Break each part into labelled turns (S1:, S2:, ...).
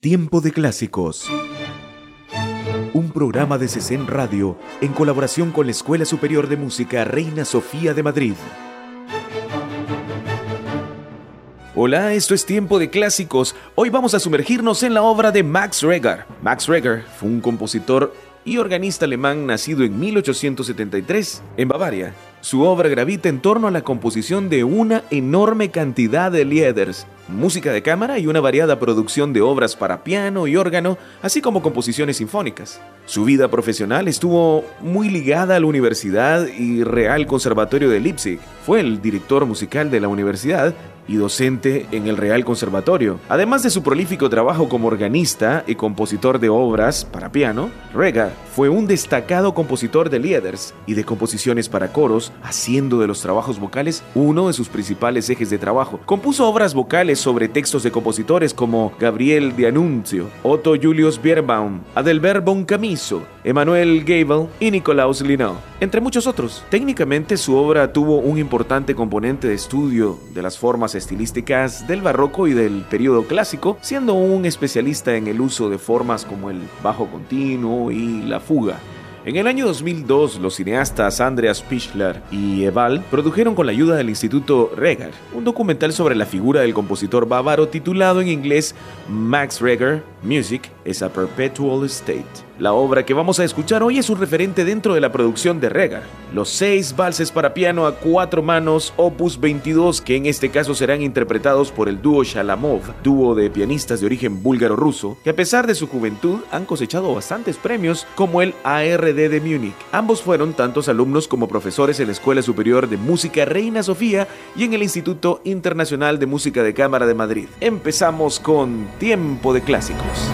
S1: Tiempo de Clásicos. Un programa de CECEN Radio en colaboración con la Escuela Superior de Música Reina Sofía de Madrid. Hola, esto es Tiempo de Clásicos. Hoy vamos a sumergirnos en la obra de Max Reger. Max Reger fue un compositor y organista alemán nacido en 1873 en Bavaria. Su obra gravita en torno a la composición de una enorme cantidad de lieders, música de cámara y una variada producción de obras para piano y órgano, así como composiciones sinfónicas. Su vida profesional estuvo muy ligada a la Universidad y Real Conservatorio de Leipzig. Fue el director musical de la universidad y docente en el Real Conservatorio. Además de su prolífico trabajo como organista y compositor de obras para piano, Rega fue un destacado compositor de lieders y de composiciones para coros, haciendo de los trabajos vocales uno de sus principales ejes de trabajo. Compuso obras vocales sobre textos de compositores como Gabriel de Otto Julius Bierbaum, Adelbert von Camiso, Emmanuel Gabel y Nicolaus Linau, entre muchos otros. Técnicamente su obra tuvo un importante componente de estudio de las formas estilísticas del barroco y del periodo clásico, siendo un especialista en el uso de formas como el bajo continuo y la fuga. En el año 2002, los cineastas Andreas Pichler y Eval produjeron con la ayuda del Instituto Reger un documental sobre la figura del compositor bávaro titulado en inglés Max Reger Music is a Perpetual State. La obra que vamos a escuchar hoy es un referente dentro de la producción de Reger. Los seis valses para piano a cuatro manos, opus 22, que en este caso serán interpretados por el dúo Shalamov, dúo de pianistas de origen búlgaro-ruso, que a pesar de su juventud han cosechado bastantes premios, como el ARD de Múnich. Ambos fueron tantos alumnos como profesores en la Escuela Superior de Música Reina Sofía y en el Instituto Internacional de Música de Cámara de Madrid. Empezamos con Tiempo de Clásicos.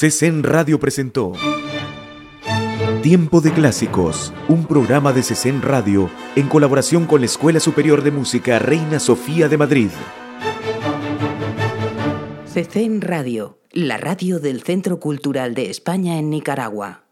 S1: CESEN Radio presentó Tiempo de Clásicos, un programa de CESEN Radio en colaboración con la Escuela Superior de Música Reina Sofía de Madrid.
S2: CESEN Radio, la radio del Centro Cultural de España en Nicaragua.